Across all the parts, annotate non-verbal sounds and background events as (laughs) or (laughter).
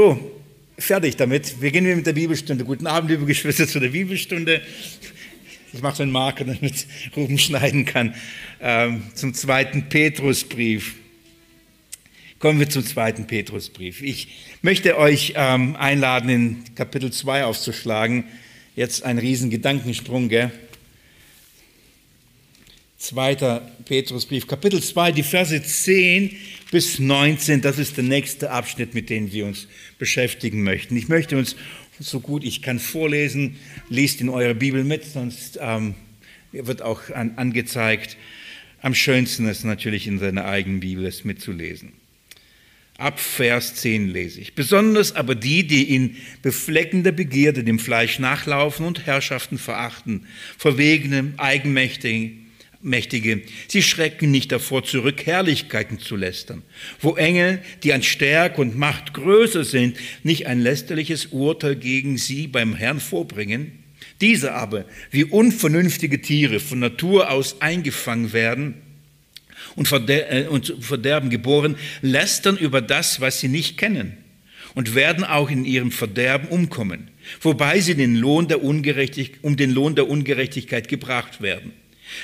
So, fertig damit. Wir gehen mit der Bibelstunde. Guten Abend, liebe Geschwister, zu der Bibelstunde. Ich mache so einen Marker, damit Ruben schneiden kann. Ähm, zum zweiten Petrusbrief. Kommen wir zum zweiten Petrusbrief. Ich möchte euch ähm, einladen, in Kapitel 2 aufzuschlagen. Jetzt ein riesen Gedankensprung, gell? Zweiter Petrusbrief, Kapitel 2, die Verse 10 bis 19, das ist der nächste Abschnitt, mit dem wir uns beschäftigen möchten. Ich möchte uns so gut ich kann vorlesen, lest in eurer Bibel mit, sonst ähm, wird auch an, angezeigt. Am schönsten ist natürlich in seiner eigenen Bibel es mitzulesen. Ab Vers 10 lese ich. Besonders aber die, die in befleckender Begierde dem Fleisch nachlaufen und Herrschaften verachten, verwegene, eigenmächtige, Mächtige, sie schrecken nicht davor zurück, Herrlichkeiten zu lästern, wo Engel, die an Stärke und Macht größer sind, nicht ein lästerliches Urteil gegen sie beim Herrn vorbringen. Diese aber, wie unvernünftige Tiere von Natur aus eingefangen werden und, äh, Verderben geboren, lästern über das, was sie nicht kennen und werden auch in ihrem Verderben umkommen, wobei sie den Lohn der um den Lohn der Ungerechtigkeit gebracht werden.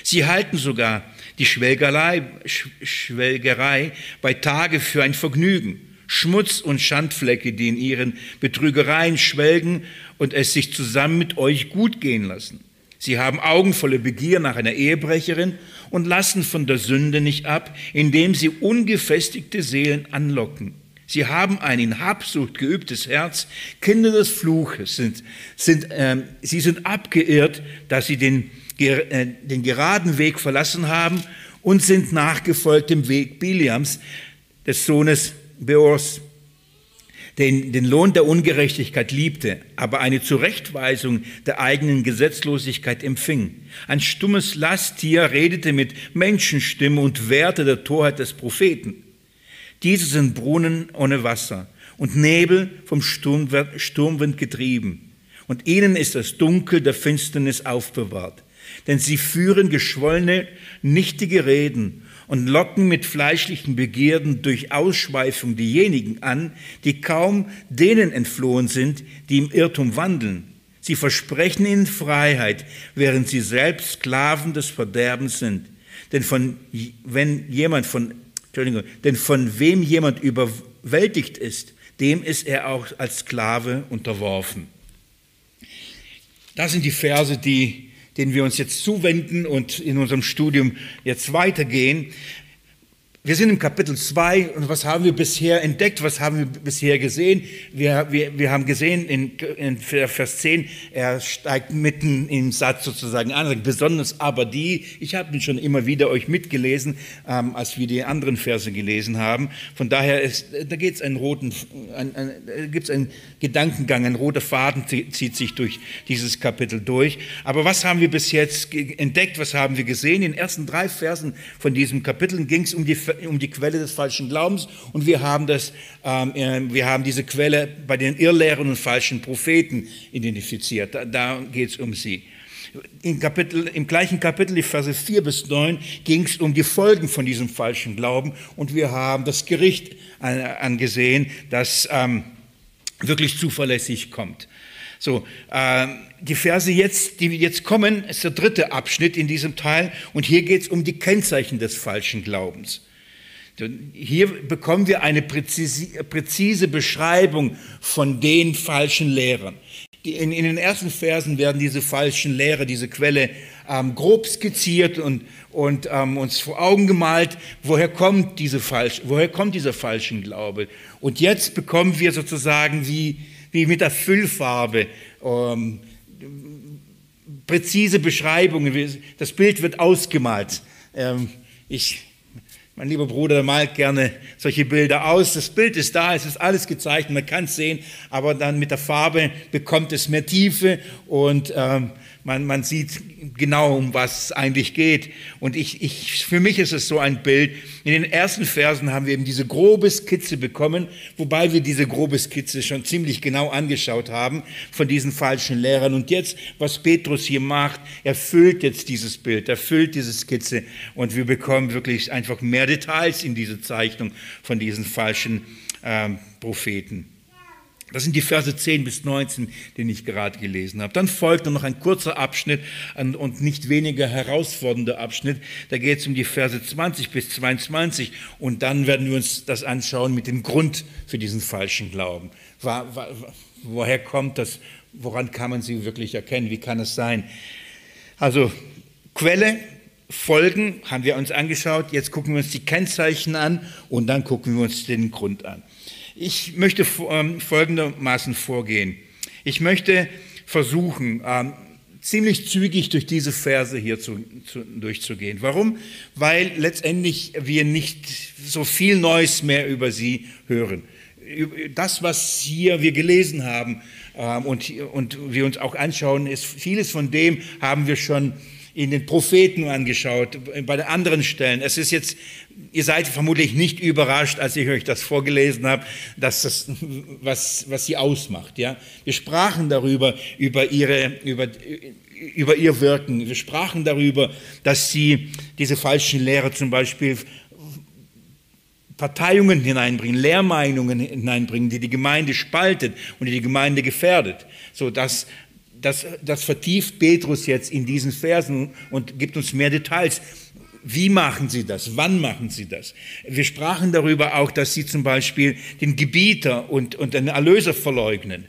Sie halten sogar die Schwelgerei, Schwelgerei bei Tage für ein Vergnügen, Schmutz und Schandflecke, die in ihren Betrügereien schwelgen und es sich zusammen mit euch gut gehen lassen. Sie haben augenvolle Begier nach einer Ehebrecherin und lassen von der Sünde nicht ab, indem sie ungefestigte Seelen anlocken. Sie haben ein in Habsucht geübtes Herz, Kinder des Fluches sind, sind äh, sie sind abgeirrt, dass sie den den geraden Weg verlassen haben und sind nachgefolgt dem Weg Biliams, des Sohnes Beors, den den Lohn der Ungerechtigkeit liebte, aber eine Zurechtweisung der eigenen Gesetzlosigkeit empfing. Ein stummes Lasttier redete mit Menschenstimme und wehrte der Torheit des Propheten. Diese sind Brunnen ohne Wasser und Nebel vom Sturmwind getrieben. Und ihnen ist das Dunkel der Finsternis aufbewahrt denn sie führen geschwollene, nichtige Reden und locken mit fleischlichen Begierden durch Ausschweifung diejenigen an, die kaum denen entflohen sind, die im Irrtum wandeln. Sie versprechen ihnen Freiheit, während sie selbst Sklaven des Verderbens sind. Denn von, wenn jemand von, Entschuldigung, denn von wem jemand überwältigt ist, dem ist er auch als Sklave unterworfen. Das sind die Verse, die den wir uns jetzt zuwenden und in unserem Studium jetzt weitergehen. Wir sind im Kapitel 2 und was haben wir bisher entdeckt, was haben wir bisher gesehen? Wir, wir, wir haben gesehen in, in Vers 10, er steigt mitten im Satz sozusagen an, besonders aber die, ich habe ihn schon immer wieder euch mitgelesen, ähm, als wir die anderen Verse gelesen haben. Von daher ist, da geht es einen roten, ein, ein, gibt es einen Gedankengang, ein roter Faden zieht sich durch dieses Kapitel durch. Aber was haben wir bis jetzt entdeckt, was haben wir gesehen? In den ersten drei Versen von diesem Kapitel ging es um die um die Quelle des falschen Glaubens und wir haben, das, ähm, äh, wir haben diese Quelle bei den Irrlehren und falschen Propheten identifiziert. Da, da geht es um sie. Im, Kapitel, Im gleichen Kapitel, die Verse 4 bis 9, ging es um die Folgen von diesem falschen Glauben und wir haben das Gericht angesehen, das ähm, wirklich zuverlässig kommt. So, äh, die Verse jetzt, die jetzt kommen, ist der dritte Abschnitt in diesem Teil und hier geht es um die Kennzeichen des falschen Glaubens. Hier bekommen wir eine präzise, Beschreibung von den falschen Lehrern. In, in, den ersten Versen werden diese falschen Lehrer, diese Quelle ähm, grob skizziert und, und ähm, uns vor Augen gemalt, woher kommt, diese falsch, woher kommt dieser falschen Glaube. Und jetzt bekommen wir sozusagen wie, wie mit der Füllfarbe ähm, präzise Beschreibungen. Das Bild wird ausgemalt. Ähm, ich mein lieber Bruder malt gerne solche Bilder aus. Das Bild ist da, es ist alles gezeichnet, man kann es sehen, aber dann mit der Farbe bekommt es mehr Tiefe und ähm, man, man sieht genau, um was es eigentlich geht. Und ich, ich, für mich ist es so ein Bild. In den ersten Versen haben wir eben diese grobe Skizze bekommen, wobei wir diese grobe Skizze schon ziemlich genau angeschaut haben von diesen falschen Lehrern. Und jetzt, was Petrus hier macht, er füllt jetzt dieses Bild, er füllt diese Skizze und wir bekommen wirklich einfach mehr Details in diese Zeichnung von diesen falschen ähm, Propheten. Das sind die Verse 10 bis 19, den ich gerade gelesen habe. Dann folgt noch ein kurzer Abschnitt und nicht weniger herausfordernder Abschnitt. Da geht es um die Verse 20 bis 22 und dann werden wir uns das anschauen mit dem Grund für diesen falschen Glauben. Woher kommt das? Woran kann man sie wirklich erkennen? Wie kann es sein? Also Quelle, Folgen haben wir uns angeschaut. Jetzt gucken wir uns die Kennzeichen an und dann gucken wir uns den Grund an. Ich möchte ähm, folgendermaßen vorgehen. Ich möchte versuchen, ähm, ziemlich zügig durch diese Verse hier zu, zu, durchzugehen. Warum? Weil letztendlich wir nicht so viel Neues mehr über sie hören. Das, was hier wir gelesen haben ähm, und, und wir uns auch anschauen, ist vieles von dem haben wir schon in den Propheten angeschaut, bei den anderen Stellen. Es ist jetzt, ihr seid vermutlich nicht überrascht, als ich euch das vorgelesen habe, dass das, was, was sie ausmacht. Ja? Wir sprachen darüber, über, ihre, über, über ihr Wirken. Wir sprachen darüber, dass sie diese falschen Lehre zum Beispiel Parteiungen hineinbringen, Lehrmeinungen hineinbringen, die die Gemeinde spaltet und die die Gemeinde gefährdet, so dass das, das vertieft Petrus jetzt in diesen Versen und gibt uns mehr Details. Wie machen sie das? Wann machen sie das? Wir sprachen darüber auch, dass sie zum Beispiel den Gebieter und, und den Erlöser verleugnen,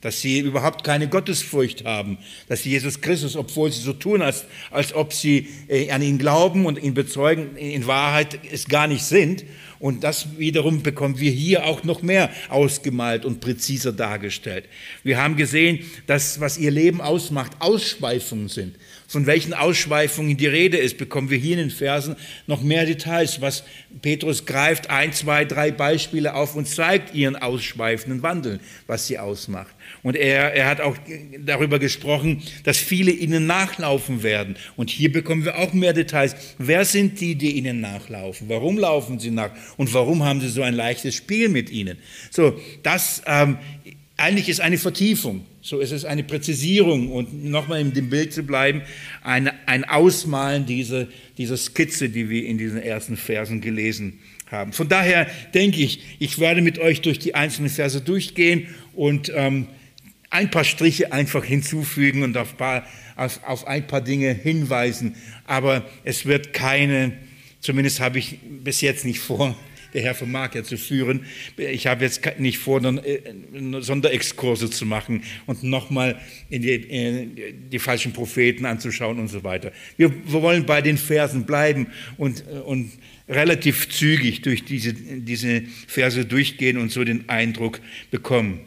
dass sie überhaupt keine Gottesfurcht haben, dass sie Jesus Christus, obwohl sie so tun, als, als ob sie äh, an ihn glauben und ihn bezeugen, in Wahrheit es gar nicht sind und das wiederum bekommen wir hier auch noch mehr ausgemalt und präziser dargestellt. Wir haben gesehen, dass was ihr Leben ausmacht, Ausschweifungen sind. Von welchen Ausschweifungen die Rede ist, bekommen wir hier in den Versen noch mehr Details, was Petrus greift ein, zwei, drei Beispiele auf und zeigt ihren ausschweifenden Wandel, was sie ausmacht. Und er, er hat auch darüber gesprochen, dass viele ihnen nachlaufen werden. Und hier bekommen wir auch mehr Details. Wer sind die, die ihnen nachlaufen? Warum laufen sie nach? Und warum haben sie so ein leichtes Spiel mit ihnen? So, das ähm, eigentlich ist eine Vertiefung. So ist es eine Präzisierung und nochmal in dem Bild zu bleiben, ein, ein Ausmalen dieser, dieser Skizze, die wir in diesen ersten Versen gelesen haben. Von daher denke ich, ich werde mit euch durch die einzelnen Verse durchgehen und ähm, ein paar Striche einfach hinzufügen und auf, paar, auf, auf ein paar Dinge hinweisen. Aber es wird keine, zumindest habe ich bis jetzt nicht vor, der Herr vermag ja zu führen. Ich habe jetzt nicht vor, äh, Sonderexkurse zu machen und nochmal die, die falschen Propheten anzuschauen und so weiter. Wir, wollen bei den Versen bleiben und, und relativ zügig durch diese, diese Verse durchgehen und so den Eindruck bekommen.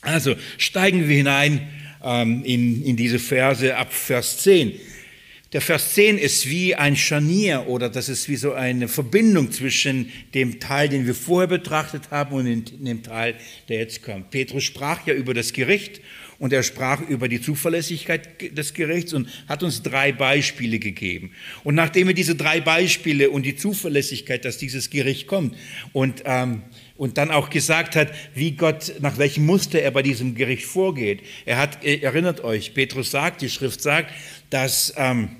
Also steigen wir hinein ähm, in, in diese Verse ab Vers 10. Der Vers 10 ist wie ein Scharnier oder das ist wie so eine Verbindung zwischen dem Teil, den wir vorher betrachtet haben und dem Teil, der jetzt kommt. Petrus sprach ja über das Gericht und er sprach über die Zuverlässigkeit des Gerichts und hat uns drei Beispiele gegeben. Und nachdem er diese drei Beispiele und die Zuverlässigkeit, dass dieses Gericht kommt und ähm, und dann auch gesagt hat, wie Gott, nach welchem Muster er bei diesem Gericht vorgeht. Er hat, erinnert euch, Petrus sagt, die Schrift sagt, dass ähm,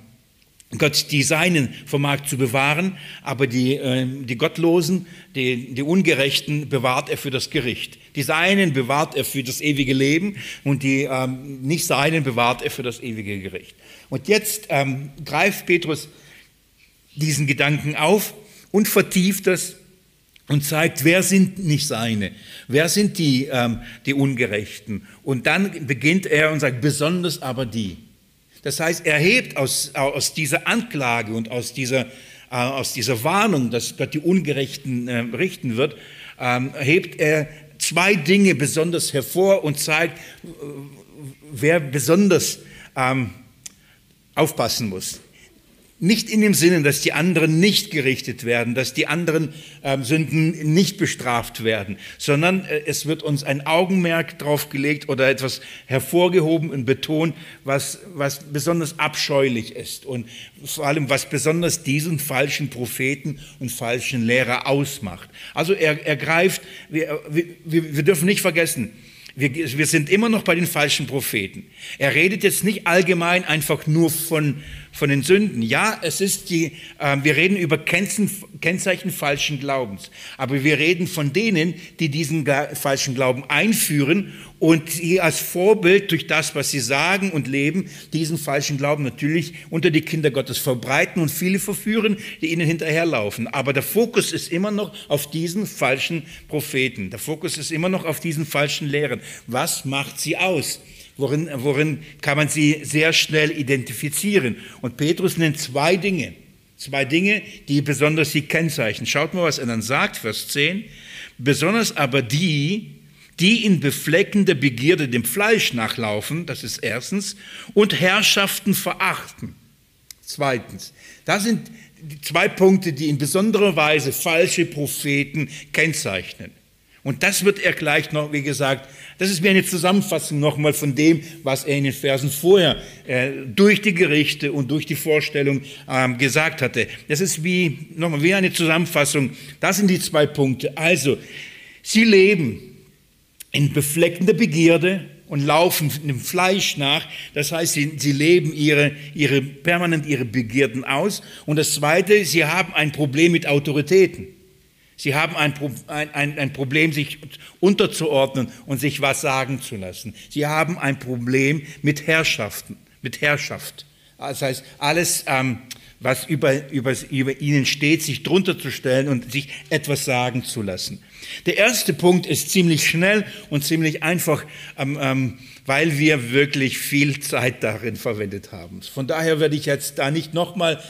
Gott die Seinen vermag zu bewahren, aber die, äh, die Gottlosen, die, die Ungerechten bewahrt er für das Gericht. Die Seinen bewahrt er für das ewige Leben und die ähm, nicht Seinen bewahrt er für das ewige Gericht. Und jetzt ähm, greift Petrus diesen Gedanken auf und vertieft das und zeigt, wer sind nicht seine, wer sind die, ähm, die Ungerechten. Und dann beginnt er und sagt, besonders aber die. Das heißt, er hebt aus, aus dieser Anklage und aus dieser, äh, aus dieser Warnung, dass Gott die Ungerechten äh, richten wird, ähm, hebt er zwei Dinge besonders hervor und zeigt, wer besonders ähm, aufpassen muss. Nicht in dem Sinne, dass die anderen nicht gerichtet werden, dass die anderen äh, Sünden nicht bestraft werden, sondern äh, es wird uns ein Augenmerk drauf gelegt oder etwas hervorgehoben und betont, was, was besonders abscheulich ist und vor allem, was besonders diesen falschen Propheten und falschen Lehrer ausmacht. Also er, er greift, wir, wir, wir dürfen nicht vergessen, wir, wir sind immer noch bei den falschen Propheten. Er redet jetzt nicht allgemein einfach nur von, von den Sünden. Ja, es ist die, äh, wir reden über Kennzeichen falschen Glaubens, aber wir reden von denen, die diesen falschen Glauben einführen und sie als Vorbild durch das, was sie sagen und leben, diesen falschen Glauben natürlich unter die Kinder Gottes verbreiten und viele verführen, die ihnen hinterherlaufen. Aber der Fokus ist immer noch auf diesen falschen Propheten. Der Fokus ist immer noch auf diesen falschen Lehren. Was macht sie aus? Worin, worin kann man sie sehr schnell identifizieren? Und Petrus nennt zwei Dinge. Zwei Dinge, die besonders sie kennzeichnen. Schaut mal, was er dann sagt, Vers 10. Besonders aber die, die in befleckender Begierde dem Fleisch nachlaufen, das ist erstens, und Herrschaften verachten. Zweitens, das sind zwei Punkte, die in besonderer Weise falsche Propheten kennzeichnen. Und das wird er gleich noch, wie gesagt, das ist wie eine Zusammenfassung nochmal von dem, was er in den Versen vorher äh, durch die Gerichte und durch die Vorstellung ähm, gesagt hatte. Das ist wie, nochmal, wie eine Zusammenfassung. Das sind die zwei Punkte. Also, sie leben in befleckender Begierde und laufen dem Fleisch nach. Das heißt, sie, sie leben ihre, ihre, permanent ihre Begierden aus. Und das Zweite, sie haben ein Problem mit Autoritäten. Sie haben ein, ein, ein, Problem, sich unterzuordnen und sich was sagen zu lassen. Sie haben ein Problem mit Herrschaften, mit Herrschaft. Das heißt, alles, ähm, was über, über, über ihnen steht, sich drunter zu stellen und sich etwas sagen zu lassen. Der erste Punkt ist ziemlich schnell und ziemlich einfach, ähm, ähm, weil wir wirklich viel Zeit darin verwendet haben. Von daher werde ich jetzt da nicht nochmal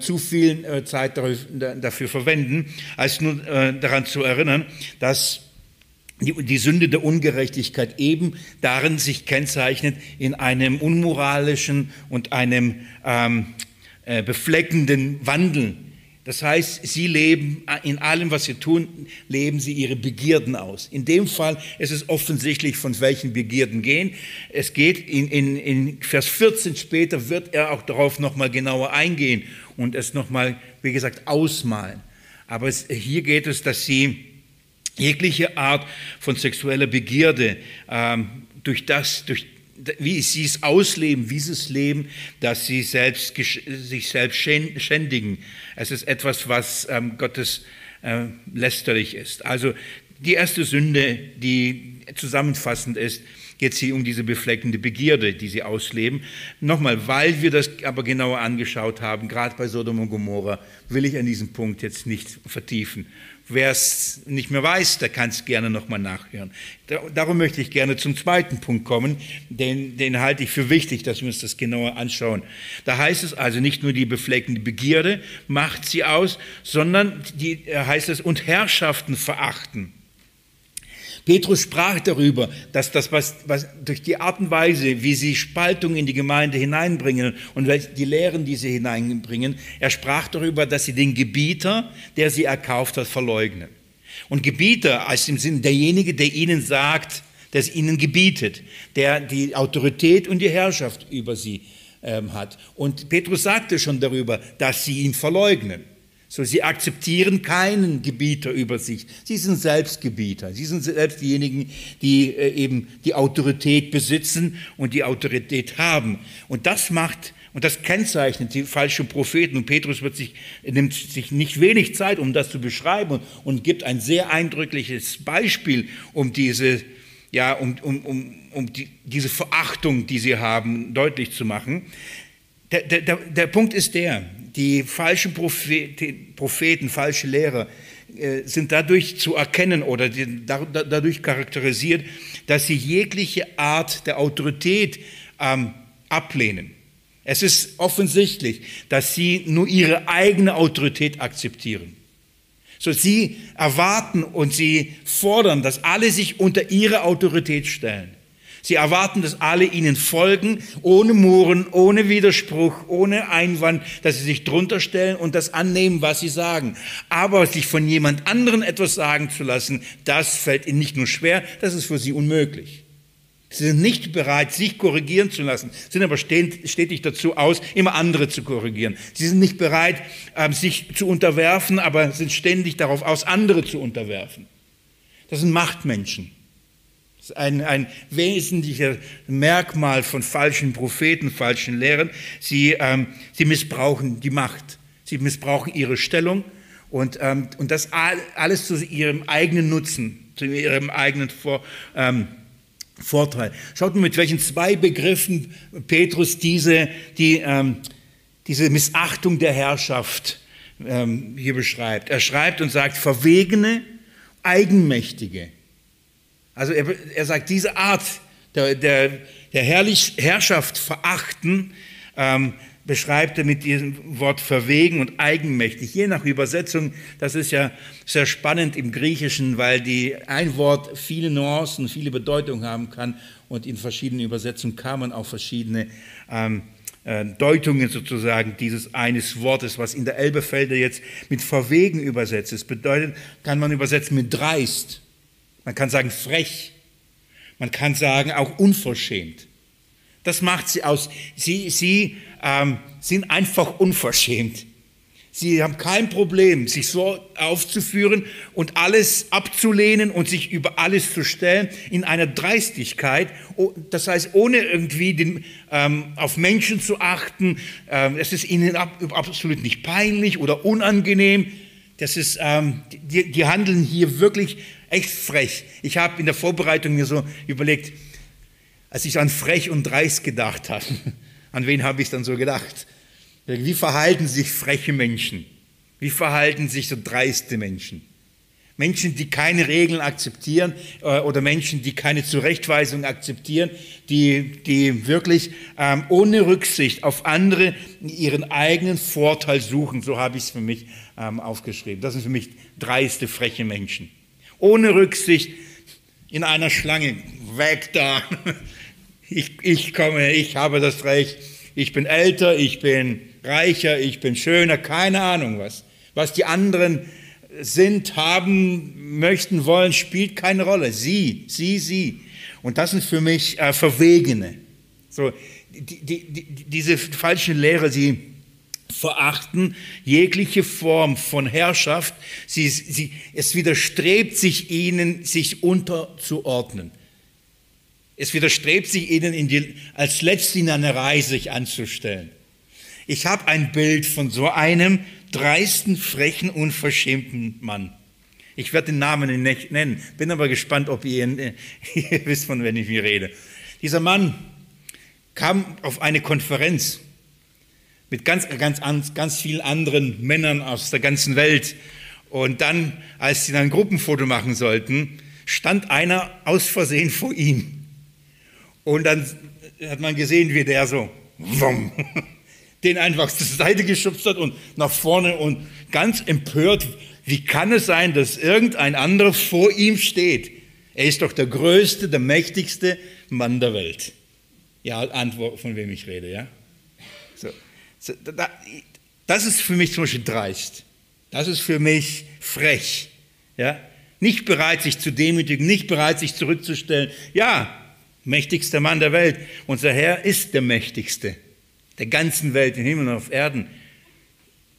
zu viel äh, Zeit dafür verwenden, als nur äh, daran zu erinnern, dass die, die Sünde der Ungerechtigkeit eben darin sich kennzeichnet, in einem unmoralischen und einem ähm, äh, befleckenden Wandel das heißt, sie leben in allem, was sie tun, leben sie ihre Begierden aus. In dem Fall ist es offensichtlich, von welchen Begierden gehen. Es geht in, in, in Vers 14 später wird er auch darauf nochmal genauer eingehen und es nochmal, wie gesagt, ausmalen. Aber es, hier geht es, dass sie jegliche Art von sexueller Begierde ähm, durch das, durch wie sie es ausleben, wie sie es leben, dass sie selbst, sich selbst schändigen. Es ist etwas, was ähm, Gottes äh, lästerlich ist. Also die erste Sünde, die zusammenfassend ist, geht sie um diese befleckende Begierde, die sie ausleben. Nochmal, weil wir das aber genauer angeschaut haben, gerade bei Sodom und Gomorra, will ich an diesem Punkt jetzt nicht vertiefen. Wer es nicht mehr weiß, der kann es gerne nochmal nachhören. Darum möchte ich gerne zum zweiten Punkt kommen, den, den halte ich für wichtig, dass wir uns das genauer anschauen. Da heißt es also nicht nur die befleckende Begierde macht sie aus, sondern die, äh, heißt es, und Herrschaften verachten. Petrus sprach darüber, dass das, was, was durch die Art und Weise, wie sie Spaltung in die Gemeinde hineinbringen und die Lehren, die sie hineinbringen, er sprach darüber, dass sie den Gebieter, der sie erkauft hat, verleugnen. Und Gebieter als im Sinn derjenige, der ihnen sagt, der es ihnen gebietet, der die Autorität und die Herrschaft über sie ähm, hat. Und Petrus sagte schon darüber, dass sie ihn verleugnen. So, sie akzeptieren keinen Gebieter über sich. Sie sind selbst Gebieter. Sie sind selbst diejenigen, die äh, eben die Autorität besitzen und die Autorität haben. Und das macht und das kennzeichnet die falschen Propheten. Und Petrus sich, nimmt sich nicht wenig Zeit, um das zu beschreiben und, und gibt ein sehr eindrückliches Beispiel, um diese, ja, um, um, um, um die, diese Verachtung, die sie haben, deutlich zu machen. Der, der, der Punkt ist der, die falschen Propheten, Propheten falsche Lehrer äh, sind dadurch zu erkennen oder dadurch charakterisiert, dass sie jegliche Art der Autorität ähm, ablehnen. Es ist offensichtlich, dass sie nur ihre eigene Autorität akzeptieren. So, sie erwarten und sie fordern, dass alle sich unter ihre Autorität stellen. Sie erwarten, dass alle ihnen folgen, ohne Murren, ohne Widerspruch, ohne Einwand, dass sie sich drunter stellen und das annehmen, was sie sagen. Aber sich von jemand anderen etwas sagen zu lassen, das fällt ihnen nicht nur schwer, das ist für sie unmöglich. Sie sind nicht bereit, sich korrigieren zu lassen, sind aber stetig dazu aus, immer andere zu korrigieren. Sie sind nicht bereit, ähm, sich zu unterwerfen, aber sind ständig darauf aus, andere zu unterwerfen. Das sind Machtmenschen. Das ist ein, ein wesentlicher Merkmal von falschen Propheten, falschen Lehren. Sie, ähm, sie missbrauchen die Macht. Sie missbrauchen ihre Stellung und, ähm, und das alles zu ihrem eigenen Nutzen, zu ihrem eigenen Vor, ähm, Vorteil. Schaut mal, mit welchen zwei Begriffen Petrus diese, die, ähm, diese Missachtung der Herrschaft ähm, hier beschreibt. Er schreibt und sagt, verwegene, eigenmächtige. Also er, er sagt, diese Art der, der, der Herrlich, Herrschaft verachten, ähm, beschreibt er mit diesem Wort verwegen und eigenmächtig. Je nach Übersetzung, das ist ja sehr spannend im Griechischen, weil die, ein Wort viele Nuancen, viele Bedeutungen haben kann und in verschiedenen Übersetzungen kann man auch verschiedene ähm, äh, Deutungen sozusagen dieses eines Wortes, was in der Elbefelder jetzt mit verwegen übersetzt ist, bedeutet, kann man übersetzen mit dreist. Man kann sagen frech. Man kann sagen auch unverschämt. Das macht sie aus. Sie, sie ähm, sind einfach unverschämt. Sie haben kein Problem, sich so aufzuführen und alles abzulehnen und sich über alles zu stellen in einer Dreistigkeit. Das heißt, ohne irgendwie den, ähm, auf Menschen zu achten. Ähm, es ist ihnen ab, absolut nicht peinlich oder unangenehm. Das ist, ähm, die, die handeln hier wirklich echt frech. Ich habe in der Vorbereitung mir so überlegt, als ich an frech und dreist gedacht habe, (laughs) an wen habe ich dann so gedacht? Wie verhalten sich freche Menschen? Wie verhalten sich so dreiste Menschen? Menschen, die keine Regeln akzeptieren äh, oder Menschen, die keine Zurechtweisung akzeptieren, die, die wirklich ähm, ohne Rücksicht auf andere ihren eigenen Vorteil suchen. So habe ich es für mich ähm, aufgeschrieben. Das sind für mich dreiste, freche Menschen. Ohne Rücksicht in einer Schlange, weg da. Ich, ich komme, ich habe das Recht, ich bin älter, ich bin reicher, ich bin schöner, keine Ahnung was. Was die anderen sind, haben, möchten, wollen, spielt keine Rolle. Sie, sie, sie. Und das sind für mich äh, Verwegene. So, die, die, die, diese falschen Lehre, sie verachten jegliche Form von Herrschaft. Sie, sie, es widerstrebt sich ihnen, sich unterzuordnen. Es widerstrebt sich ihnen, die, als Letzte in einer Reihe sich anzustellen. Ich habe ein Bild von so einem dreisten, frechen, unverschämten Mann. Ich werde den Namen nicht nennen, bin aber gespannt, ob ihr, äh, (laughs) ihr wisst, von wem ich hier rede. Dieser Mann kam auf eine Konferenz mit ganz, ganz, ganz vielen anderen Männern aus der ganzen Welt. Und dann, als sie dann ein Gruppenfoto machen sollten, stand einer aus Versehen vor ihm. Und dann hat man gesehen, wie der so wumm, (laughs) den einfach zur Seite geschubst hat und nach vorne und ganz empört, wie kann es sein, dass irgendein anderer vor ihm steht? Er ist doch der größte, der mächtigste Mann der Welt. Ja, Antwort, von wem ich rede, ja? Das ist für mich zum Beispiel dreist. Das ist für mich frech. Ja? Nicht bereit, sich zu demütigen, nicht bereit, sich zurückzustellen. Ja, mächtigster Mann der Welt. Unser Herr ist der mächtigste der ganzen Welt, im Himmel und auf Erden.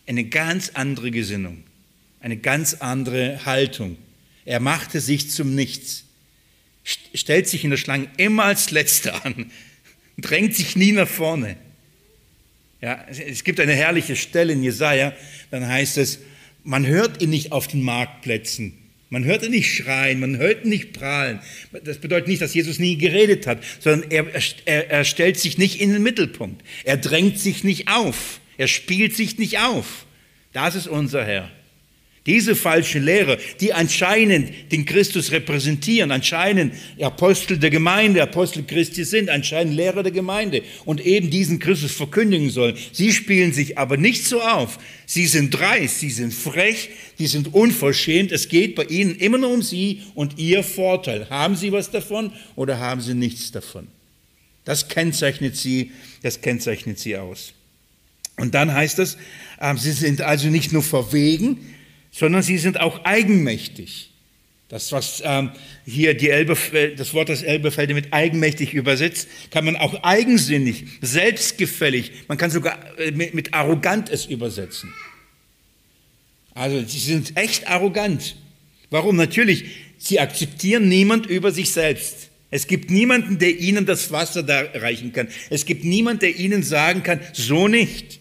Eine ganz andere Gesinnung, eine ganz andere Haltung. Er machte sich zum Nichts, stellt sich in der Schlange immer als Letzter an, (laughs) drängt sich nie nach vorne. Ja, es gibt eine herrliche Stelle in Jesaja, dann heißt es, man hört ihn nicht auf den Marktplätzen, man hört ihn nicht schreien, man hört ihn nicht prahlen. Das bedeutet nicht, dass Jesus nie geredet hat, sondern er, er, er stellt sich nicht in den Mittelpunkt. Er drängt sich nicht auf. Er spielt sich nicht auf. Das ist unser Herr. Diese falsche Lehre, die anscheinend den Christus repräsentieren, anscheinend Apostel der Gemeinde, Apostel Christi sind, anscheinend Lehrer der Gemeinde und eben diesen Christus verkündigen sollen. Sie spielen sich aber nicht so auf. Sie sind dreist, sie sind frech, sie sind unverschämt. Es geht bei ihnen immer nur um sie und ihr Vorteil. Haben sie was davon oder haben sie nichts davon? Das kennzeichnet sie, das kennzeichnet sie aus. Und dann heißt es, ähm, sie sind also nicht nur verwegen, sondern sie sind auch eigenmächtig. Das, was ähm, hier die Elbe, das Wort des Elbefelde mit eigenmächtig übersetzt, kann man auch eigensinnig, selbstgefällig, man kann sogar äh, mit, mit arrogant es übersetzen. Also sie sind echt arrogant. Warum? Natürlich, sie akzeptieren niemand über sich selbst. Es gibt niemanden, der ihnen das Wasser da reichen kann. Es gibt niemanden, der ihnen sagen kann, so nicht.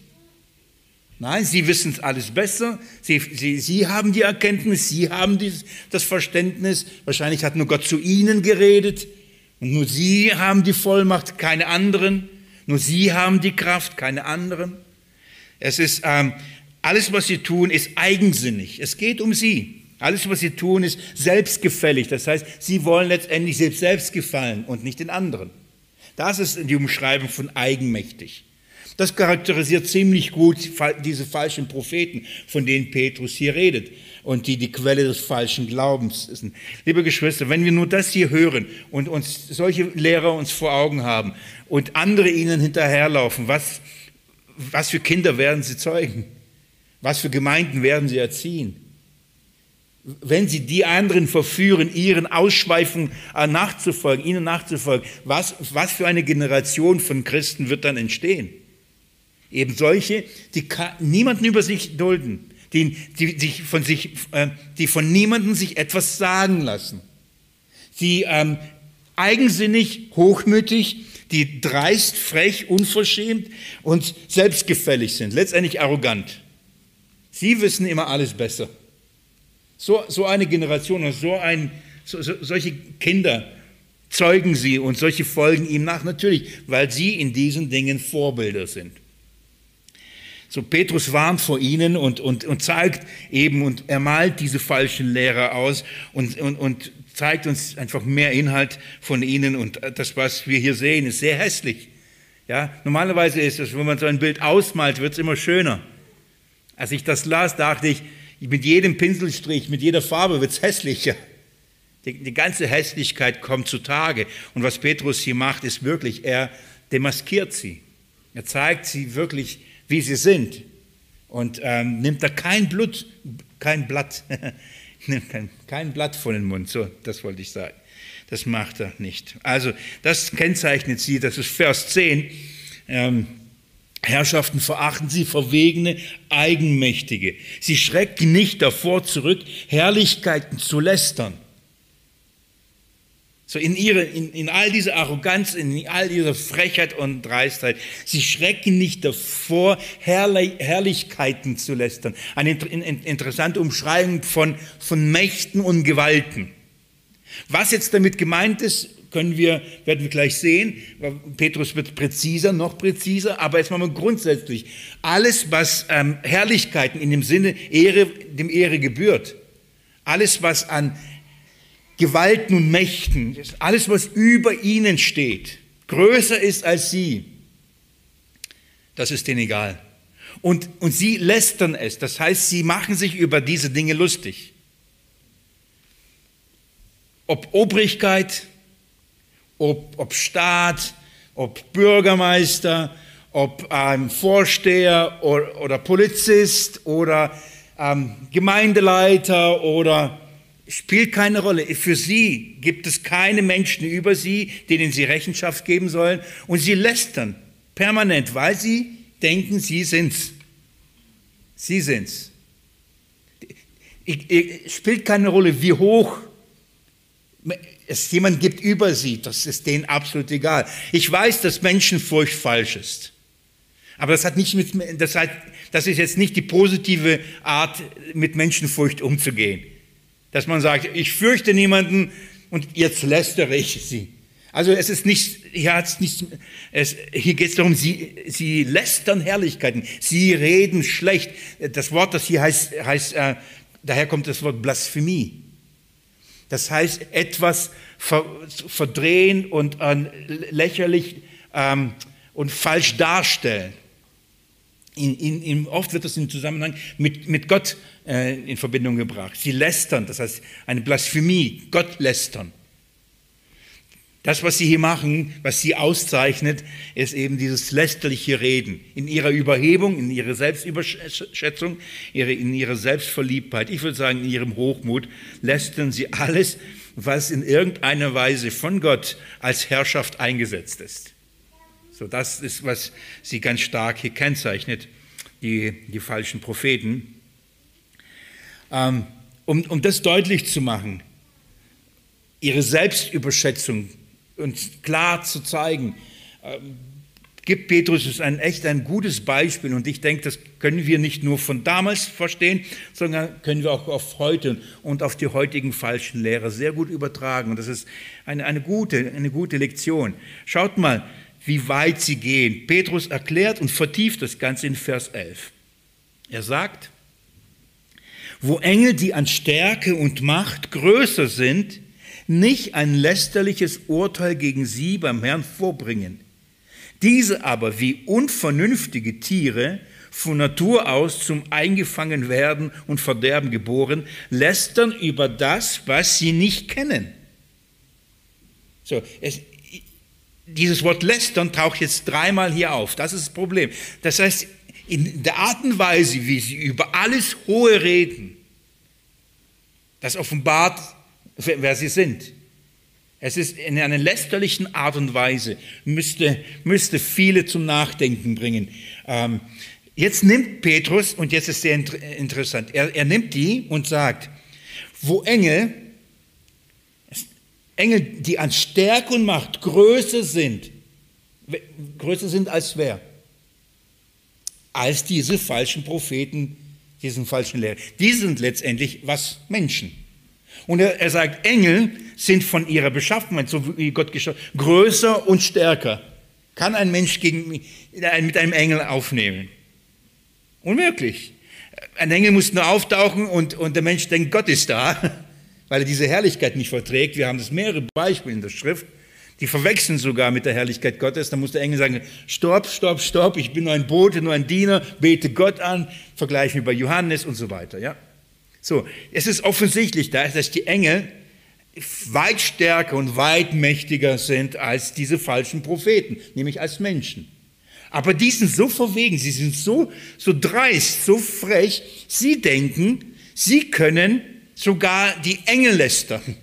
Nein, sie wissen es alles besser. Sie, sie, sie haben die Erkenntnis, sie haben dieses, das Verständnis. Wahrscheinlich hat nur Gott zu ihnen geredet. Und nur sie haben die Vollmacht, keine anderen. Nur sie haben die Kraft, keine anderen. Es ist, ähm, alles, was sie tun, ist eigensinnig. Es geht um sie. Alles, was sie tun, ist selbstgefällig. Das heißt, sie wollen letztendlich selbst gefallen und nicht den anderen. Das ist die Umschreibung von eigenmächtig. Das charakterisiert ziemlich gut diese falschen Propheten, von denen Petrus hier redet und die die Quelle des falschen Glaubens sind. Liebe Geschwister, wenn wir nur das hier hören und uns solche Lehrer uns vor Augen haben und andere ihnen hinterherlaufen, was, was für Kinder werden sie zeugen? Was für Gemeinden werden sie erziehen? wenn sie die anderen verführen, ihren Ausschweifungen äh, nachzufolgen, ihnen nachzufolgen, was, was für eine Generation von Christen wird dann entstehen? Eben solche, die niemanden über sich dulden, die, die, die, von, sich, äh, die von niemandem sich etwas sagen lassen, die ähm, eigensinnig, hochmütig, die dreist, frech, unverschämt und selbstgefällig sind, letztendlich arrogant. Sie wissen immer alles besser. So, so eine Generation und so ein, so, so, solche Kinder zeugen sie und solche folgen ihm nach, natürlich, weil sie in diesen Dingen Vorbilder sind. So Petrus warnt vor ihnen und, und, und zeigt eben und er malt diese falschen Lehrer aus und, und, und zeigt uns einfach mehr Inhalt von ihnen und das, was wir hier sehen, ist sehr hässlich. Ja, normalerweise ist es, wenn man so ein Bild ausmalt, wird es immer schöner. Als ich das las, dachte ich, mit jedem Pinselstrich, mit jeder Farbe wird es hässlicher. Die, die, ganze Hässlichkeit kommt zutage. Und was Petrus hier macht, ist wirklich, er demaskiert sie. Er zeigt sie wirklich, wie sie sind. Und ähm, nimmt da kein Blut, kein Blatt, (laughs) kein, kein Blatt von den Mund. So, das wollte ich sagen. Das macht er nicht. Also, das kennzeichnet sie, das ist Vers 10. Ähm, Herrschaften verachten sie verwegene, eigenmächtige. Sie schrecken nicht davor zurück, Herrlichkeiten zu lästern. So in, ihre, in, in all dieser Arroganz, in all dieser Frechheit und Dreistheit, sie schrecken nicht davor, Herrlich, Herrlichkeiten zu lästern. Eine interessante Umschreibung von, von Mächten und Gewalten. Was jetzt damit gemeint ist, können wir, werden wir gleich sehen. Petrus wird präziser, noch präziser, aber jetzt machen wir grundsätzlich alles, was ähm, Herrlichkeiten in dem Sinne Ehre, dem Ehre gebührt, alles, was an Gewalten und Mächten, alles, was über ihnen steht, größer ist als sie, das ist denen egal. Und, und sie lästern es, das heißt, sie machen sich über diese Dinge lustig. Ob Obrigkeit, ob, ob Staat, ob Bürgermeister, ob ähm, Vorsteher oder, oder, Polizist oder ähm, Gemeindeleiter oder spielt keine Rolle. Für sie gibt es keine Menschen über sie, denen sie Rechenschaft geben sollen. Und sie lästern permanent, weil sie denken, sie sind's. Sie sind's. Es spielt keine Rolle, wie hoch es jemand gibt über sie, das ist denen absolut egal. Ich weiß, dass Menschenfurcht falsch ist. Aber das hat nicht mit, das, hat, das ist jetzt nicht die positive Art, mit Menschenfurcht umzugehen. Dass man sagt, ich fürchte niemanden und jetzt lästere ich sie. Also es ist nicht, hier, hat's nicht, es, hier geht es darum, sie, sie lästern Herrlichkeiten, sie reden schlecht. Das Wort, das hier heißt, heißt äh, daher kommt das Wort Blasphemie. Das heißt, etwas verdrehen und äh, lächerlich ähm, und falsch darstellen. In, in, in, oft wird das im Zusammenhang mit, mit Gott äh, in Verbindung gebracht. Sie lästern, das heißt eine Blasphemie, Gott lästern. Das, was sie hier machen, was sie auszeichnet, ist eben dieses lästerliche Reden. In ihrer Überhebung, in ihrer Selbstüberschätzung, in ihrer Selbstverliebtheit, ich würde sagen, in ihrem Hochmut, lästern sie alles, was in irgendeiner Weise von Gott als Herrschaft eingesetzt ist. So, das ist, was sie ganz stark hier kennzeichnet, die, die falschen Propheten. Ähm, um, um das deutlich zu machen, ihre Selbstüberschätzung uns klar zu zeigen. Ähm, gibt Petrus ein echt ein gutes Beispiel und ich denke, das können wir nicht nur von damals verstehen, sondern können wir auch auf heute und auf die heutigen falschen Lehrer sehr gut übertragen und das ist eine, eine, gute, eine gute Lektion. Schaut mal, wie weit sie gehen. Petrus erklärt und vertieft das Ganze in Vers 11. Er sagt, wo Engel, die an Stärke und Macht größer sind, nicht ein lästerliches Urteil gegen sie beim Herrn vorbringen diese aber wie unvernünftige Tiere von Natur aus zum Eingefangenwerden und Verderben geboren, lästern über das, was sie nicht kennen. So, es, dieses Wort lästern taucht jetzt dreimal hier auf. Das ist das Problem. Das heißt, in der Art und Weise, wie sie über alles Hohe reden, das offenbart, wer sie sind. Es ist in einer lästerlichen Art und Weise, müsste, müsste viele zum Nachdenken bringen. Ähm, jetzt nimmt Petrus, und jetzt ist sehr interessant, er, er nimmt die und sagt, wo Engel, Engel, die an Stärke und Macht größer sind, größer sind als wer? Als diese falschen Propheten, diesen falschen Lehrer. Die sind letztendlich was? Menschen. Und er, er sagt, Engel sind von ihrer Beschaffenheit, so wie Gott geschaffen größer und stärker. Kann ein Mensch gegen, mit einem Engel aufnehmen? Unmöglich. Ein Engel muss nur auftauchen und, und der Mensch denkt, Gott ist da, weil er diese Herrlichkeit nicht verträgt. Wir haben das mehrere Beispiele in der Schrift. Die verwechseln sogar mit der Herrlichkeit Gottes. Da muss der Engel sagen, stopp, stopp, stopp, ich bin nur ein Bote, nur ein Diener, bete Gott an, vergleichen wir bei Johannes und so weiter. Ja? So, es ist offensichtlich, dass die Engel weit stärker und weit mächtiger sind als diese falschen Propheten, nämlich als Menschen. Aber die sind so verwegen, sie sind so, so dreist, so frech, sie denken, sie können sogar die Engel lästern,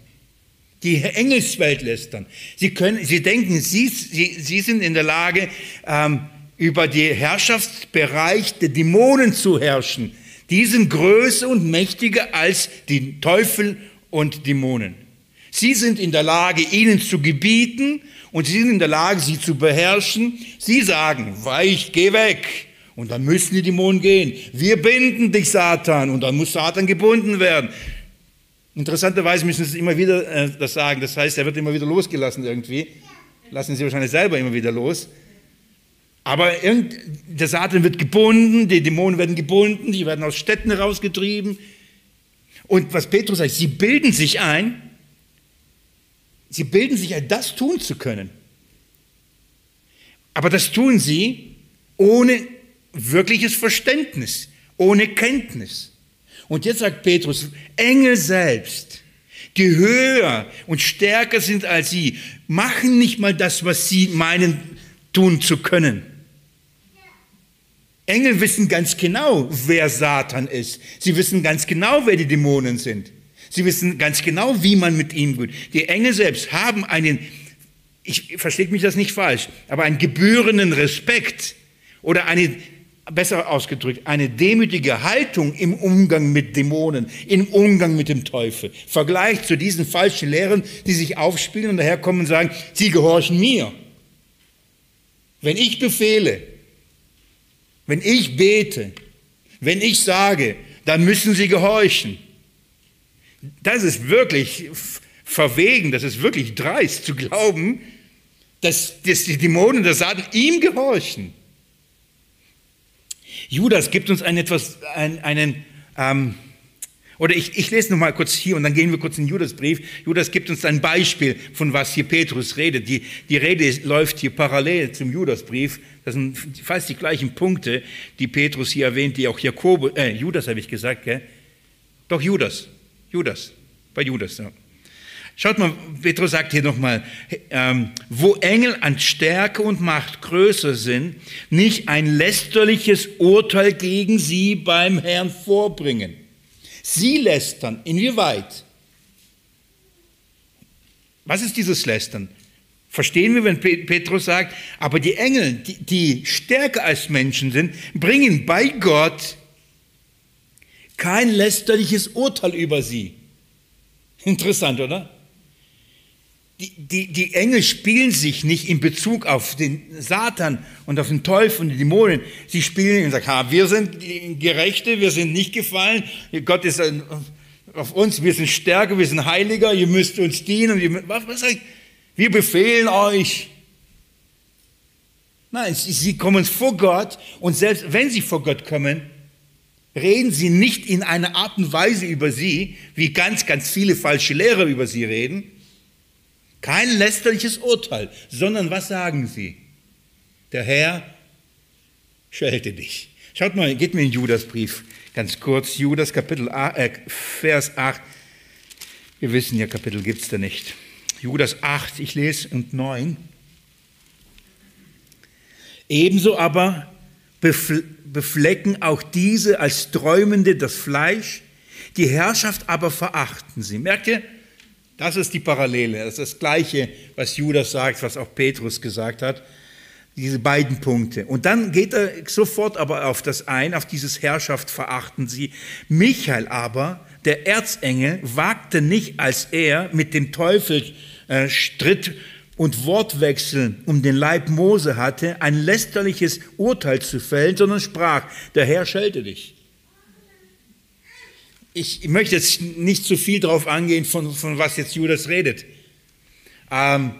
die Engelswelt lästern. Sie, können, sie denken, sie, sie, sie sind in der Lage, ähm, über den Herrschaftsbereich der Dämonen zu herrschen. Die sind größer und mächtiger als die Teufel und Dämonen. Sie sind in der Lage, ihnen zu gebieten und sie sind in der Lage, sie zu beherrschen. Sie sagen, weich, geh weg. Und dann müssen die Dämonen gehen. Wir binden dich, Satan. Und dann muss Satan gebunden werden. Interessanterweise müssen sie immer wieder äh, das sagen. Das heißt, er wird immer wieder losgelassen irgendwie. Lassen sie wahrscheinlich selber immer wieder los. Aber der Satan wird gebunden, die Dämonen werden gebunden, die werden aus Städten herausgetrieben. Und was Petrus sagt, sie bilden sich ein, sie bilden sich ein, das tun zu können. Aber das tun sie ohne wirkliches Verständnis, ohne Kenntnis. Und jetzt sagt Petrus, Engel selbst, die höher und stärker sind als sie, machen nicht mal das, was sie meinen tun zu können. Engel wissen ganz genau, wer Satan ist. Sie wissen ganz genau, wer die Dämonen sind. Sie wissen ganz genau, wie man mit ihm gut. Die Engel selbst haben einen, ich verstehe mich das nicht falsch, aber einen gebührenden Respekt oder eine, besser ausgedrückt, eine demütige Haltung im Umgang mit Dämonen, im Umgang mit dem Teufel. Vergleich zu diesen falschen Lehren, die sich aufspielen und daherkommen und sagen, sie gehorchen mir. Wenn ich befehle, wenn ich bete, wenn ich sage, dann müssen sie gehorchen. Das ist wirklich verwegen, das ist wirklich dreist zu glauben, dass, dass die Dämonen der Satan ihm gehorchen. Judas gibt uns einen etwas, einen, einen ähm, oder ich, ich lese noch mal kurz hier und dann gehen wir kurz in Judasbrief. Judas gibt uns ein Beispiel, von was hier Petrus redet. Die, die Rede läuft hier parallel zum Judasbrief. Das sind fast die gleichen Punkte, die Petrus hier erwähnt, die auch Jakob, äh, Judas habe ich gesagt, gell? Doch Judas, Judas, bei Judas. Ja. Schaut mal, Petrus sagt hier nochmal, ähm, wo Engel an Stärke und Macht größer sind, nicht ein lästerliches Urteil gegen sie beim Herrn vorbringen. Sie lästern. Inwieweit? Was ist dieses Lästern? Verstehen wir, wenn Petrus sagt, aber die Engel, die, die stärker als Menschen sind, bringen bei Gott kein lästerliches Urteil über sie. Interessant, oder? Die, die, Engel spielen sich nicht in Bezug auf den Satan und auf den Teufel und die Dämonen. Sie spielen und sagen, ha, wir sind Gerechte, wir sind nicht gefallen, Gott ist auf uns, wir sind stärker, wir sind heiliger, ihr müsst uns dienen. Ihr, was, was, wir befehlen euch. Nein, sie kommen vor Gott und selbst wenn sie vor Gott kommen, reden sie nicht in einer Art und Weise über sie, wie ganz, ganz viele falsche Lehrer über sie reden, kein lästerliches Urteil, sondern was sagen sie? Der Herr schelte dich. Schaut mal, geht mir in Judasbrief ganz kurz. Judas Kapitel 8, äh, Vers 8. Wir wissen ja, Kapitel gibt es da nicht. Judas 8, ich lese und 9. Ebenso aber beflecken auch diese als Träumende das Fleisch, die Herrschaft aber verachten sie. Merkt ihr? Das ist die Parallele. Das ist das Gleiche, was Judas sagt, was auch Petrus gesagt hat. Diese beiden Punkte. Und dann geht er sofort aber auf das ein, auf dieses Herrschaft verachten sie. Michael aber, der Erzengel, wagte nicht, als er mit dem Teufel äh, stritt und Wortwechsel um den Leib Mose hatte, ein lästerliches Urteil zu fällen, sondern sprach, der Herr schelte dich ich möchte jetzt nicht zu viel darauf angehen, von, von was jetzt Judas redet. Ähm,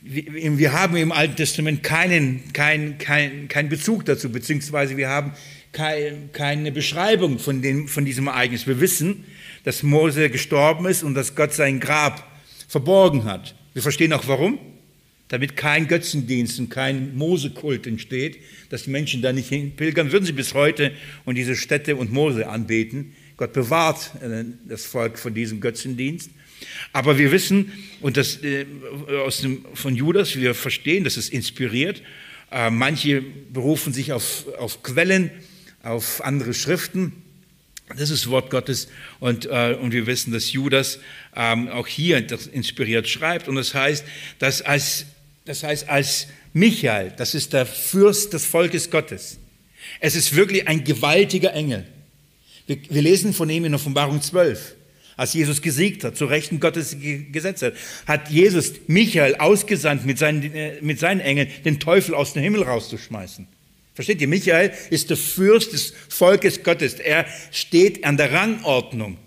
wir, haben im Alten Testament keinen, keinen, keinen, keinen Bezug dazu, beziehungsweise wir haben kein, keine Beschreibung von, dem, von diesem Ereignis. Wir wissen, dass Mose gestorben ist und dass Gott sein Grab verborgen hat. Wir verstehen auch warum. Damit kein Götzendienst und kein Mosekult entsteht, dass die Menschen da nicht hinpilgern, würden sie bis heute und diese Städte und Mose anbeten. Gott bewahrt äh, das Volk von diesem Götzendienst. Aber wir wissen, und das äh, aus dem, von Judas, wir verstehen, das ist inspiriert. Äh, manche berufen sich auf, auf Quellen, auf andere Schriften. Das ist Wort Gottes und, und wir wissen, dass Judas ähm, auch hier das inspiriert schreibt. Und das heißt, dass als, das heißt, als Michael, das ist der Fürst des Volkes Gottes, es ist wirklich ein gewaltiger Engel. Wir, wir lesen von ihm in Offenbarung 12. Als Jesus gesiegt hat, zu Rechten Gottes gesetzt hat, hat Jesus Michael ausgesandt mit seinen, äh, mit seinen Engeln, den Teufel aus dem Himmel rauszuschmeißen. Versteht ihr? Michael ist der Fürst des Volkes Gottes. Er steht an der Rangordnung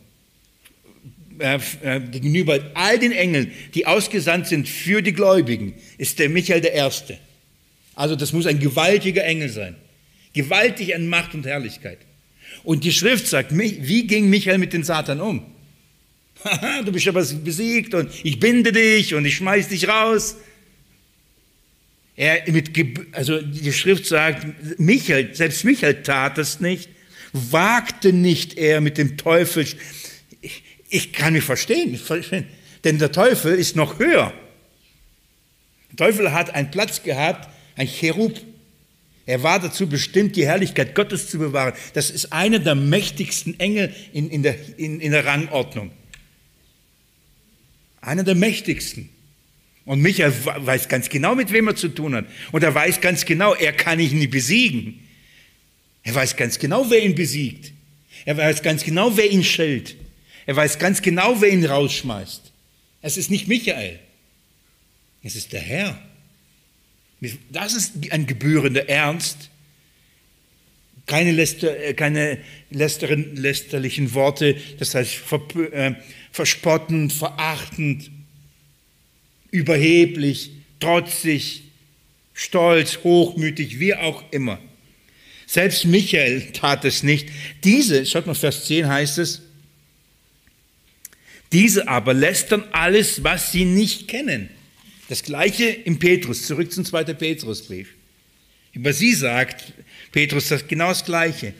äh, äh, gegenüber all den Engeln, die ausgesandt sind für die Gläubigen, ist der Michael der Erste. Also das muss ein gewaltiger Engel sein. Gewaltig an Macht und Herrlichkeit. Und die Schrift sagt, wie ging Michael mit dem Satan um? (laughs) du bist aber besiegt und ich binde dich und ich schmeiß dich raus. Er mit, also die Schrift sagt, Michael, selbst Michael tat es nicht, wagte nicht er mit dem Teufel. Ich, ich kann mich verstehen, denn der Teufel ist noch höher. Der Teufel hat einen Platz gehabt, ein Cherub, er war dazu bestimmt, die Herrlichkeit Gottes zu bewahren. Das ist einer der mächtigsten Engel in, in, der, in, in der Rangordnung. Einer der mächtigsten. Und Michael weiß ganz genau, mit wem er zu tun hat. Und er weiß ganz genau, er kann ihn nie besiegen. Er weiß ganz genau, wer ihn besiegt. Er weiß ganz genau, wer ihn schellt. Er weiß ganz genau, wer ihn rausschmeißt. Es ist nicht Michael. Es ist der Herr. Das ist ein gebührender Ernst. Keine, Läster, äh, keine lästeren, lästerlichen Worte, das heißt äh, verspottend, verachtend, überheblich, trotzig, stolz, hochmütig, wie auch immer. Selbst Michael tat es nicht. Diese, schaut mal, Vers 10 heißt es, diese aber lästern alles, was sie nicht kennen. Das gleiche im Petrus, zurück zum zweiten Petrusbrief. Über sie sagt Petrus das genau das gleiche.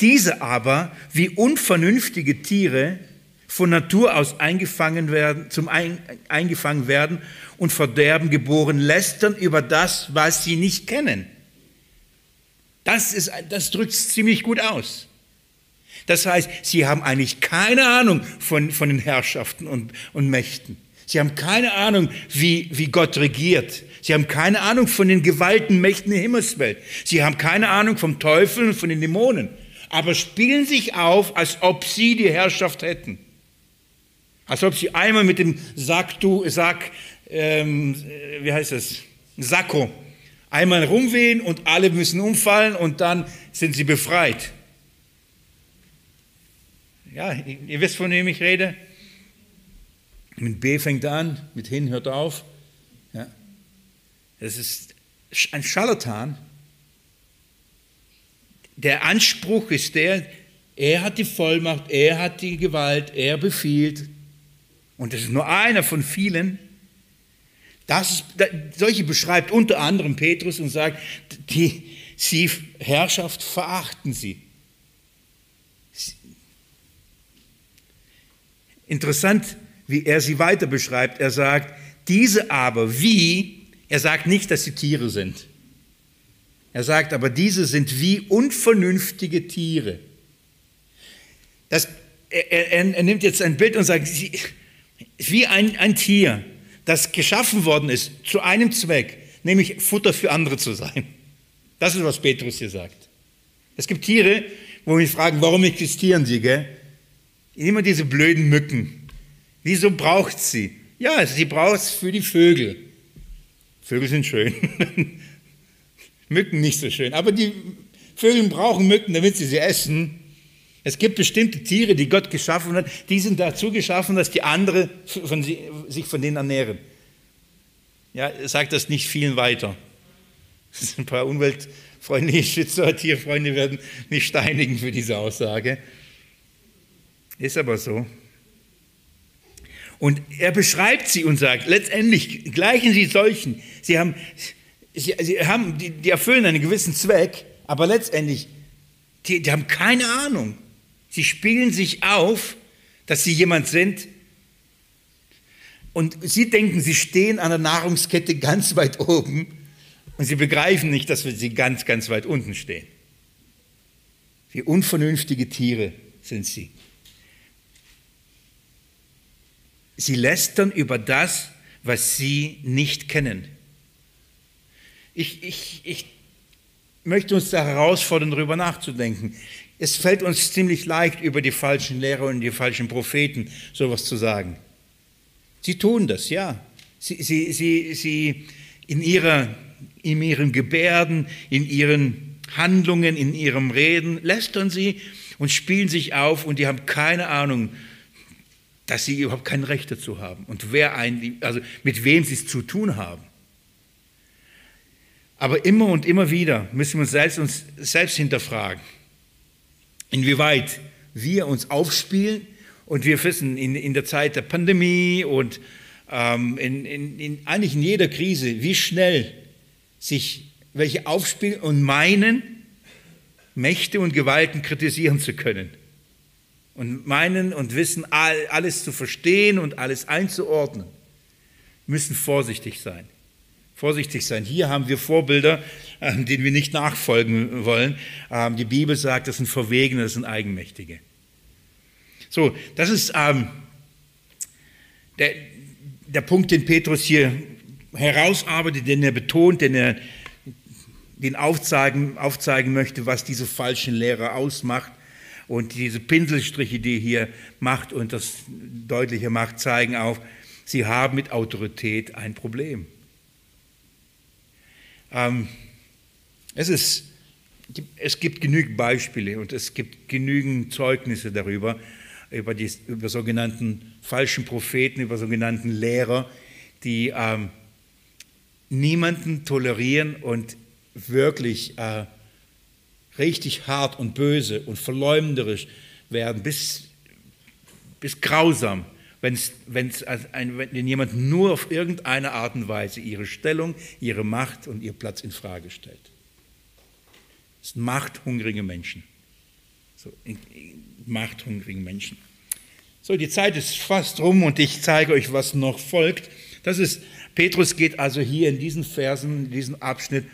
Diese aber, wie unvernünftige Tiere, von Natur aus eingefangen werden, zum ein, eingefangen werden und Verderben geboren, lästern über das, was sie nicht kennen. Das, ist, das drückt es ziemlich gut aus. Das heißt, sie haben eigentlich keine Ahnung von, von den Herrschaften und, und Mächten. Sie haben keine Ahnung, wie, wie Gott regiert. Sie haben keine Ahnung von den Gewalten, Mächten der Himmelswelt. Sie haben keine Ahnung vom Teufel und von den Dämonen. Aber spielen sich auf, als ob sie die Herrschaft hätten. Als ob sie einmal mit dem Sack, du, Sack ähm, wie heißt das, Sakko. Einmal rumwehen und alle müssen umfallen und dann sind sie befreit. Ja, ihr wisst, von wem ich rede. Mit B fängt an, mit hin hört auf. Ja. Das ist ein Scharlatan. Der Anspruch ist der, er hat die Vollmacht, er hat die Gewalt, er befiehlt. Und das ist nur einer von vielen. Das, solche beschreibt unter anderem Petrus und sagt, die, sie Herrschaft verachten sie. Interessant, wie er sie weiter beschreibt. Er sagt, diese aber, wie, er sagt nicht, dass sie Tiere sind. Er sagt aber, diese sind wie unvernünftige Tiere. Das, er, er, er nimmt jetzt ein Bild und sagt, wie ein, ein Tier, das geschaffen worden ist zu einem Zweck, nämlich Futter für andere zu sein. Das ist, was Petrus hier sagt. Es gibt Tiere, wo wir fragen, warum existieren sie, gell? Immer diese blöden Mücken. Wieso braucht sie? Ja, sie braucht es für die Vögel. Vögel sind schön. (laughs) Mücken nicht so schön. Aber die Vögel brauchen Mücken, damit sie sie essen. Es gibt bestimmte Tiere, die Gott geschaffen hat, die sind dazu geschaffen, dass die anderen von sie, sich von denen ernähren. Ja, sagt das nicht vielen weiter. (laughs) Ein paar umweltfreundliche (laughs) Schützer, Tierfreunde werden mich steinigen für diese Aussage. Ist aber so. Und er beschreibt sie und sagt, letztendlich gleichen sie solchen. Sie haben, sie, sie haben die, die, erfüllen einen gewissen Zweck, aber letztendlich, die, die haben keine Ahnung. Sie spielen sich auf, dass sie jemand sind. Und sie denken, sie stehen an der Nahrungskette ganz weit oben und sie begreifen nicht, dass wir sie ganz, ganz weit unten stehen. Wie unvernünftige Tiere sind sie. Sie lästern über das, was sie nicht kennen. Ich, ich, ich möchte uns da herausfordern, darüber nachzudenken. Es fällt uns ziemlich leicht, über die falschen Lehrer und die falschen Propheten sowas zu sagen. Sie tun das, ja. Sie, sie, sie, sie in, ihrer, in ihren Gebärden, in ihren Handlungen, in ihrem Reden lästern sie und spielen sich auf und die haben keine Ahnung, dass sie überhaupt kein Recht dazu haben und wer ein, also mit wem sie es zu tun haben. Aber immer und immer wieder müssen wir uns selbst, uns selbst hinterfragen inwieweit wir uns aufspielen und wir wissen, in, in der Zeit der Pandemie und ähm, in, in, in, eigentlich in jeder Krise, wie schnell sich welche aufspielen und meinen, Mächte und Gewalten kritisieren zu können. Und meinen und wissen, alles zu verstehen und alles einzuordnen, müssen vorsichtig sein vorsichtig sein. Hier haben wir Vorbilder, äh, denen wir nicht nachfolgen wollen. Ähm, die Bibel sagt, das sind Verwegene, das sind Eigenmächtige. So, das ist ähm, der, der Punkt, den Petrus hier herausarbeitet, den er betont, den er den aufzeigen, aufzeigen möchte, was diese falschen Lehrer ausmacht. Und diese Pinselstriche, die er hier macht und das deutliche macht, zeigen auch, sie haben mit Autorität ein Problem. Ähm, es, ist, es gibt genügend Beispiele und es gibt genügend Zeugnisse darüber, über, die, über sogenannten falschen Propheten, über sogenannten Lehrer, die ähm, niemanden tolerieren und wirklich äh, richtig hart und böse und verleumderisch werden, bis, bis grausam wenn's, wenn's ein, wenn jemand nur auf irgendeine Art und Weise ihre Stellung, ihre Macht und ihr Platz in Frage stellt. Das sind machthungrige Menschen. So, machthungrige Menschen. So, die Zeit ist fast rum und ich zeige euch, was noch folgt. Das ist, Petrus geht also hier in diesen Versen, in diesem Abschnitt,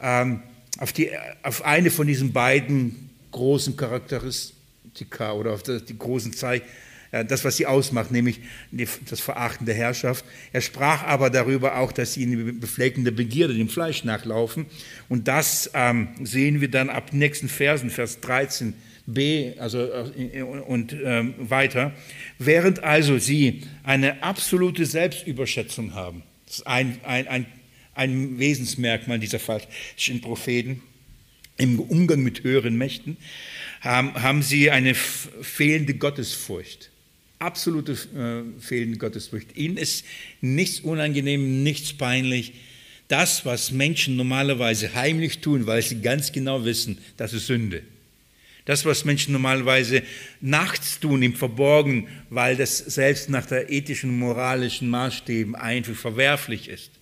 ähm, auf, die, auf eine von diesen beiden großen Charakteristika oder auf die, großen Zeichen das, was sie ausmacht, nämlich das Verachten der Herrschaft. Er sprach aber darüber auch, dass sie in befleckende Begierde dem Fleisch nachlaufen. Und das ähm, sehen wir dann ab nächsten Versen, Vers 13b also, äh, und ähm, weiter. Während also sie eine absolute Selbstüberschätzung haben, Das ist ein, ein, ein, ein Wesensmerkmal dieser falschen Propheten. Im Umgang mit höheren Mächten haben, haben sie eine fehlende Gottesfurcht. Absolute äh, fehlende Gottesfurcht. Ihnen ist nichts unangenehm, nichts peinlich. Das, was Menschen normalerweise heimlich tun, weil sie ganz genau wissen, das ist Sünde. Das, was Menschen normalerweise nachts tun, im Verborgen, weil das selbst nach der ethischen, moralischen Maßstäben einfach verwerflich ist.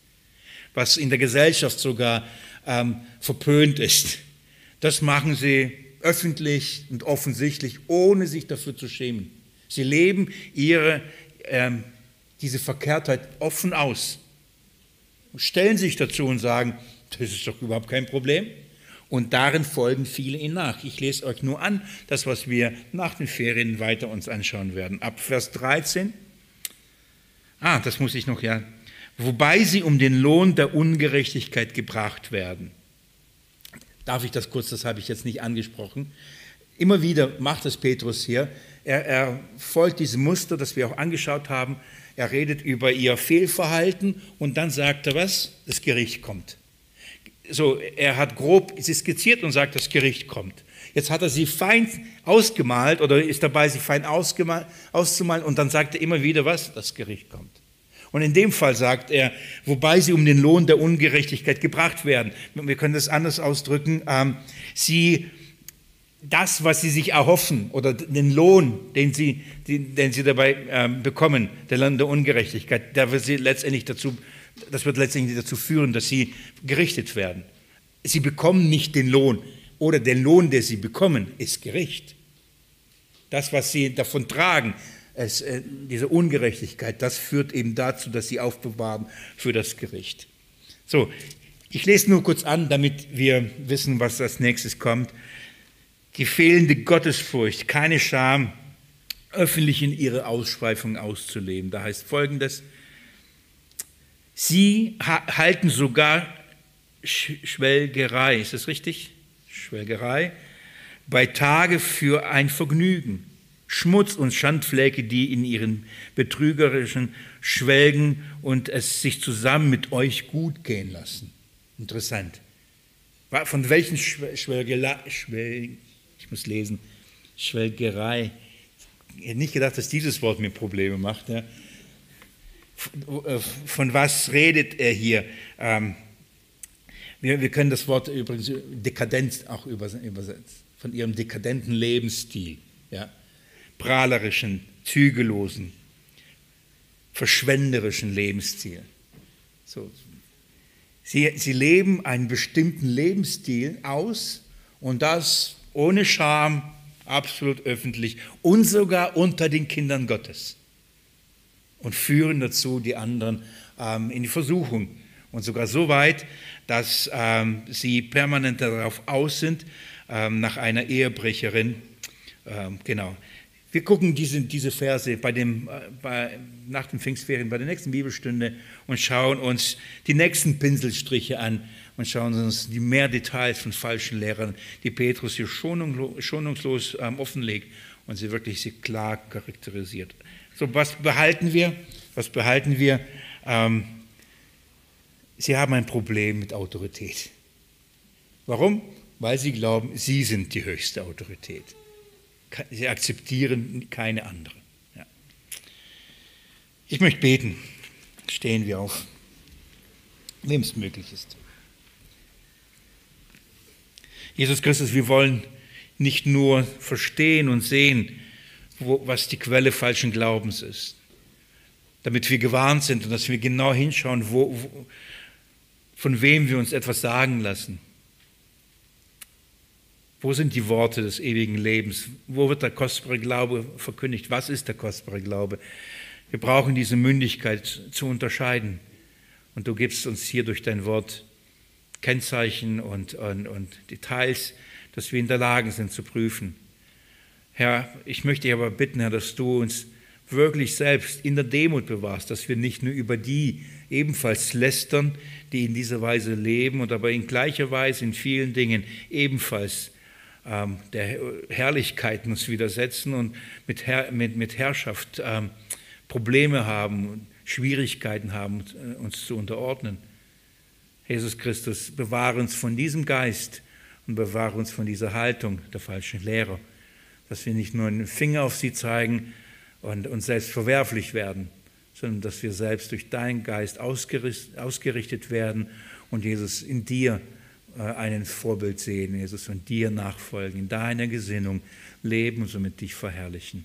Was in der Gesellschaft sogar ähm, verpönt ist. Das machen sie öffentlich und offensichtlich, ohne sich dafür zu schämen. Sie leben ihre, ähm, diese Verkehrtheit offen aus, stellen sich dazu und sagen, das ist doch überhaupt kein Problem. Und darin folgen viele ihnen nach. Ich lese euch nur an, das, was wir nach den Ferien weiter uns anschauen werden. Ab Vers 13. Ah, das muss ich noch, ja. Wobei sie um den Lohn der Ungerechtigkeit gebracht werden. Darf ich das kurz, das habe ich jetzt nicht angesprochen. Immer wieder macht es Petrus hier. Er, er folgt diesem Muster, das wir auch angeschaut haben. Er redet über ihr Fehlverhalten und dann sagt er was? Das Gericht kommt so, er hat grob sie skizziert und sagt, das Gericht kommt. Jetzt hat er sie fein ausgemalt oder ist dabei, sie fein auszumalen und dann sagt er immer wieder was? Das Gericht kommt. Und in dem Fall sagt er, wobei sie um den Lohn der Ungerechtigkeit gebracht werden. Wir können das anders ausdrücken. Ähm, sie, das, was sie sich erhoffen oder den Lohn, den sie, den, den sie dabei ähm, bekommen, der Lohn der Ungerechtigkeit, der wird sie letztendlich dazu das wird letztendlich dazu führen, dass sie gerichtet werden. Sie bekommen nicht den Lohn oder der Lohn, der sie bekommen, ist Gericht. Das, was sie davon tragen, es, äh, diese Ungerechtigkeit, das führt eben dazu, dass sie aufbewahren für das Gericht. So, ich lese nur kurz an, damit wir wissen, was als nächstes kommt. Die fehlende Gottesfurcht, keine Scham, öffentlich in ihre Ausschweifung auszuleben. Da heißt folgendes, Sie halten sogar Schwelgerei, ist das richtig? Schwelgerei, bei Tage für ein Vergnügen. Schmutz und Schandflecke, die in ihren betrügerischen schwelgen und es sich zusammen mit euch gut gehen lassen. Interessant. Von welchen Schwelgerei, Schwel, ich muss lesen, Schwelgerei, ich hätte nicht gedacht, dass dieses Wort mir Probleme macht. Ja von was redet er hier? Ähm, wir, können das Wort übrigens dekadent auch übersetzen, von ihrem dekadenten Lebensstil, ja? Prahlerischen, zügellosen, verschwenderischen Lebensstil. So. Sie, sie leben einen bestimmten Lebensstil aus und das ohne Scham, absolut öffentlich und sogar unter den Kindern Gottes und führen dazu die anderen ähm, in die Versuchung. Und sogar so weit, dass ähm, sie permanent darauf aus sind, ähm, nach einer Ehebrecherin. Ähm, genau. Wir gucken diese, diese Verse bei dem, äh, bei, nach den Pfingstferien, bei der nächsten Bibelstunde und schauen uns die nächsten Pinselstriche an und schauen uns die mehr Details von falschen Lehrern, die Petrus hier schonungslos, schonungslos ähm, offenlegt und sie wirklich sie klar charakterisiert. So, was behalten wir? Was behalten wir? Ähm, sie haben ein Problem mit Autorität. Warum? Weil sie glauben, sie sind die höchste Autorität. Sie akzeptieren keine andere. Ja. Ich möchte beten. Stehen wir auf, wem es möglich ist. Jesus Christus, wir wollen nicht nur verstehen und sehen, wo, was die Quelle falschen Glaubens ist. Damit wir gewarnt sind und dass wir genau hinschauen, wo, wo, von wem wir uns etwas sagen lassen. Wo sind die Worte des ewigen Lebens? Wo wird der kostbare Glaube verkündigt? Was ist der kostbare Glaube? Wir brauchen diese Mündigkeit zu unterscheiden. Und du gibst uns hier durch dein Wort Kennzeichen und, und, und Details, dass wir in der Lage sind zu prüfen. Herr, ich möchte dich aber bitten, Herr, dass du uns wirklich selbst in der Demut bewahrst, dass wir nicht nur über die ebenfalls lästern, die in dieser Weise leben und aber in gleicher Weise in vielen Dingen ebenfalls ähm, der Herrlichkeit uns widersetzen und mit, Herr, mit, mit Herrschaft ähm, Probleme haben, Schwierigkeiten haben, uns zu unterordnen. Jesus Christus, bewahre uns von diesem Geist und bewahre uns von dieser Haltung der falschen Lehrer, dass wir nicht nur einen Finger auf sie zeigen und uns selbst verwerflich werden, sondern dass wir selbst durch deinen Geist ausgerichtet werden und Jesus in dir äh, einen Vorbild sehen, Jesus, und dir nachfolgen, in deiner Gesinnung leben und somit dich verherrlichen.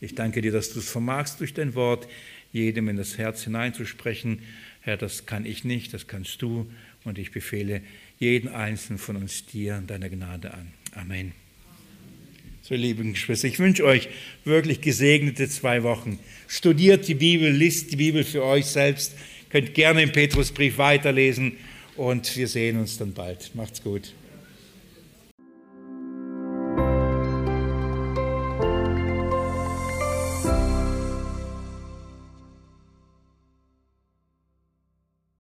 Ich danke dir, dass du es vermagst, durch dein Wort jedem in das Herz hineinzusprechen. Herr, das kann ich nicht, das kannst du. Und ich befehle jeden einzelnen von uns dir und deiner Gnade an. Amen. So, lieben Geschwister, ich wünsche euch wirklich gesegnete zwei Wochen. Studiert die Bibel, liest die Bibel für euch selbst, könnt gerne im Petrusbrief weiterlesen und wir sehen uns dann bald. Macht's gut.